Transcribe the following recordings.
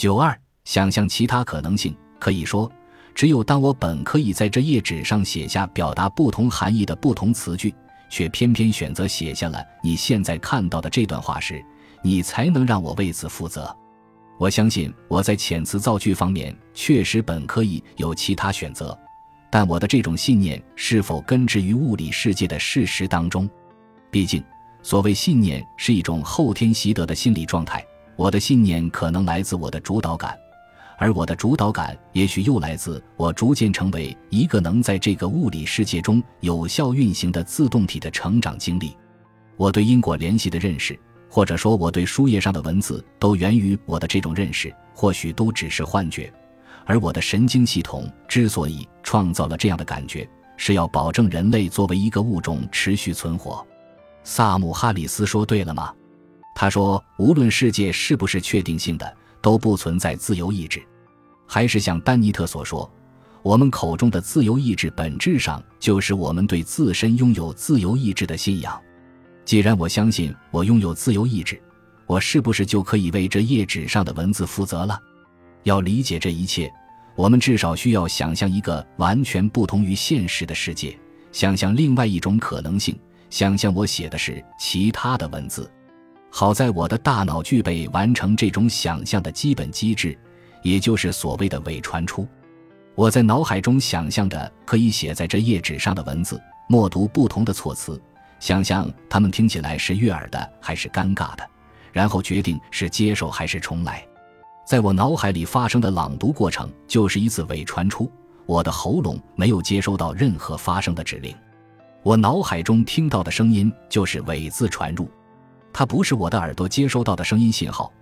九二，想象其他可能性。可以说，只有当我本可以在这页纸上写下表达不同含义的不同词句，却偏偏选择写下了你现在看到的这段话时，你才能让我为此负责。我相信我在遣词造句方面确实本可以有其他选择，但我的这种信念是否根植于物理世界的事实当中？毕竟，所谓信念是一种后天习得的心理状态。我的信念可能来自我的主导感，而我的主导感也许又来自我逐渐成为一个能在这个物理世界中有效运行的自动体的成长经历。我对因果联系的认识，或者说我对书页上的文字，都源于我的这种认识，或许都只是幻觉。而我的神经系统之所以创造了这样的感觉，是要保证人类作为一个物种持续存活。萨姆·哈里斯说对了吗？他说：“无论世界是不是确定性的，都不存在自由意志。还是像丹尼特所说，我们口中的自由意志，本质上就是我们对自身拥有自由意志的信仰。既然我相信我拥有自由意志，我是不是就可以为这页纸上的文字负责了？要理解这一切，我们至少需要想象一个完全不同于现实的世界，想象另外一种可能性，想象我写的是其他的文字。”好在我的大脑具备完成这种想象的基本机制，也就是所谓的伪传出。我在脑海中想象着可以写在这页纸上的文字，默读不同的措辞，想象它们听起来是悦耳的还是尴尬的，然后决定是接受还是重来。在我脑海里发生的朗读过程就是一次伪传出，我的喉咙没有接收到任何发声的指令，我脑海中听到的声音就是伪字传入。它不是我的耳朵接收到的声音信号，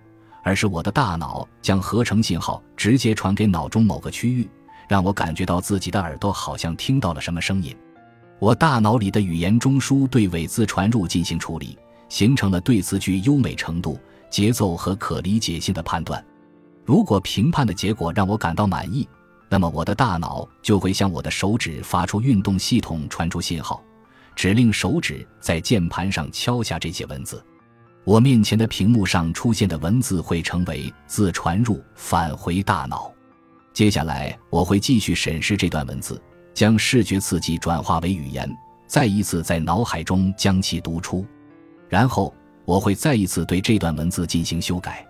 而是我的大脑将合成信号直接传给脑中某个区域，让我感觉到自己的耳朵好像听到了什么声音。我大脑里的语言中枢对尾字传入进行处理，形成了对词句优美程度、节奏和可理解性的判断。如果评判的结果让我感到满意，那么我的大脑就会向我的手指发出运动系统传出信号，指令手指在键盘上敲下这些文字。我面前的屏幕上出现的文字会成为字传入，返回大脑。接下来，我会继续审视这段文字，将视觉刺激转化为语言，再一次在脑海中将其读出。然后，我会再一次对这段文字进行修改。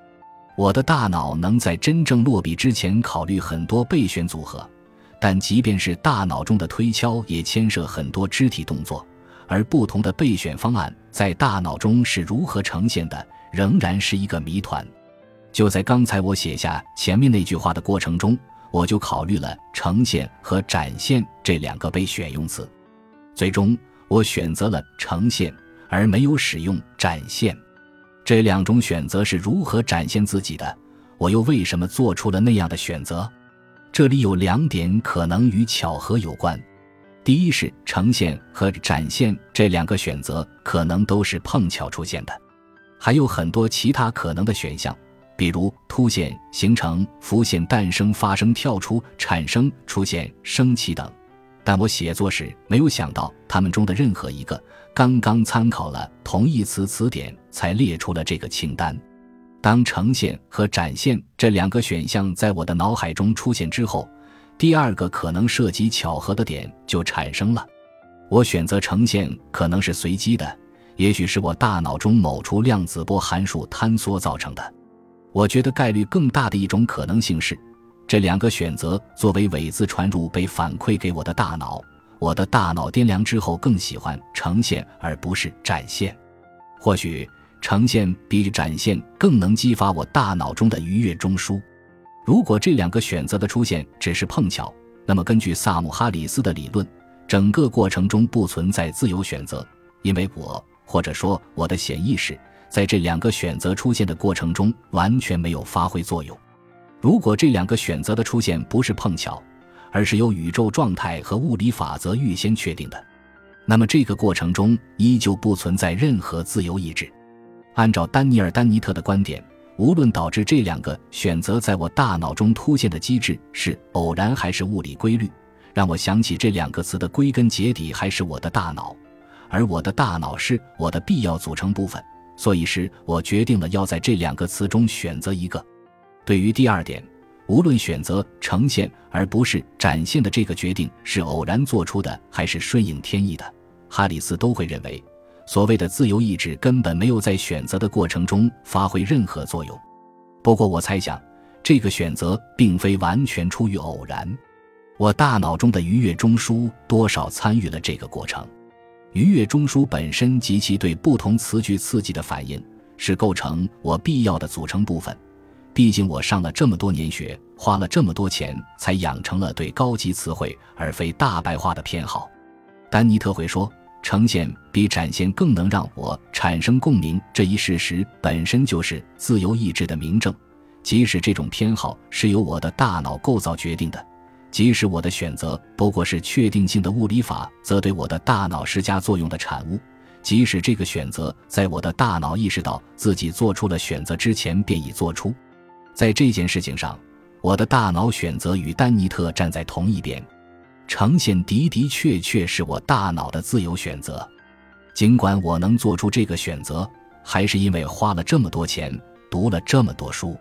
我的大脑能在真正落笔之前考虑很多备选组合，但即便是大脑中的推敲，也牵涉很多肢体动作。而不同的备选方案在大脑中是如何呈现的，仍然是一个谜团。就在刚才我写下前面那句话的过程中，我就考虑了“呈现”和“展现”这两个备选用词，最终我选择了“呈现”，而没有使用“展现”。这两种选择是如何展现自己的？我又为什么做出了那样的选择？这里有两点可能与巧合有关。第一是呈现和展现这两个选择可能都是碰巧出现的，还有很多其他可能的选项，比如凸显、形成、浮现、诞生、发生、跳出、产生、出现、升起等。但我写作时没有想到它们中的任何一个。刚刚参考了同义词词典，才列出了这个清单。当呈现和展现这两个选项在我的脑海中出现之后。第二个可能涉及巧合的点就产生了。我选择呈现可能是随机的，也许是我大脑中某处量子波函数坍缩造成的。我觉得概率更大的一种可能性是，这两个选择作为伪字传入被反馈给我的大脑，我的大脑掂量之后更喜欢呈现而不是展现。或许呈现比展现更能激发我大脑中的愉悦中枢。如果这两个选择的出现只是碰巧，那么根据萨姆哈里斯的理论，整个过程中不存在自由选择，因为我或者说我的潜意识在这两个选择出现的过程中完全没有发挥作用。如果这两个选择的出现不是碰巧，而是由宇宙状态和物理法则预先确定的，那么这个过程中依旧不存在任何自由意志。按照丹尼尔·丹尼特的观点。无论导致这两个选择在我大脑中突现的机制是偶然还是物理规律，让我想起这两个词的归根结底还是我的大脑，而我的大脑是我的必要组成部分。所以是我决定了要在这两个词中选择一个。对于第二点，无论选择呈现而不是展现的这个决定是偶然做出的还是顺应天意的，哈里斯都会认为，所谓的自由意志根本没有在选择的过程中发挥任何作用。不过，我猜想，这个选择并非完全出于偶然。我大脑中的愉悦中枢多少参与了这个过程。愉悦中枢本身及其对不同词句刺激的反应，是构成我必要的组成部分。毕竟我上了这么多年学，花了这么多钱，才养成了对高级词汇而非大白话的偏好。丹尼特会说，呈现比展现更能让我产生共鸣，这一事实本身就是自由意志的明证。即使这种偏好是由我的大脑构造决定的，即使我的选择不过是确定性的物理法则对我的大脑施加作用的产物，即使这个选择在我的大脑意识到自己做出了选择之前便已做出。在这件事情上，我的大脑选择与丹尼特站在同一边，呈现的的确确是我大脑的自由选择。尽管我能做出这个选择，还是因为花了这么多钱，读了这么多书。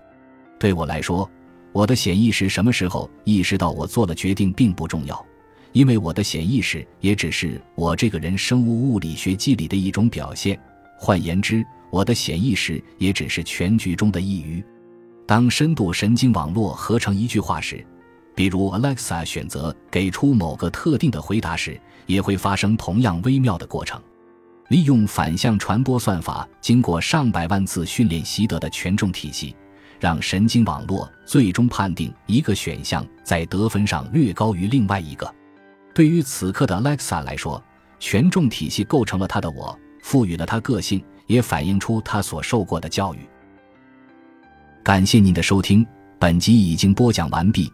对我来说，我的潜意识什么时候意识到我做了决定并不重要，因为我的潜意识也只是我这个人生物物理学机理的一种表现。换言之，我的潜意识也只是全局中的一隅。当深度神经网络合成一句话时，比如 Alexa 选择给出某个特定的回答时，也会发生同样微妙的过程。利用反向传播算法，经过上百万次训练习得的权重体系，让神经网络最终判定一个选项在得分上略高于另外一个。对于此刻的 Alexa 来说，权重体系构成了他的我，赋予了他个性，也反映出他所受过的教育。感谢您的收听，本集已经播讲完毕。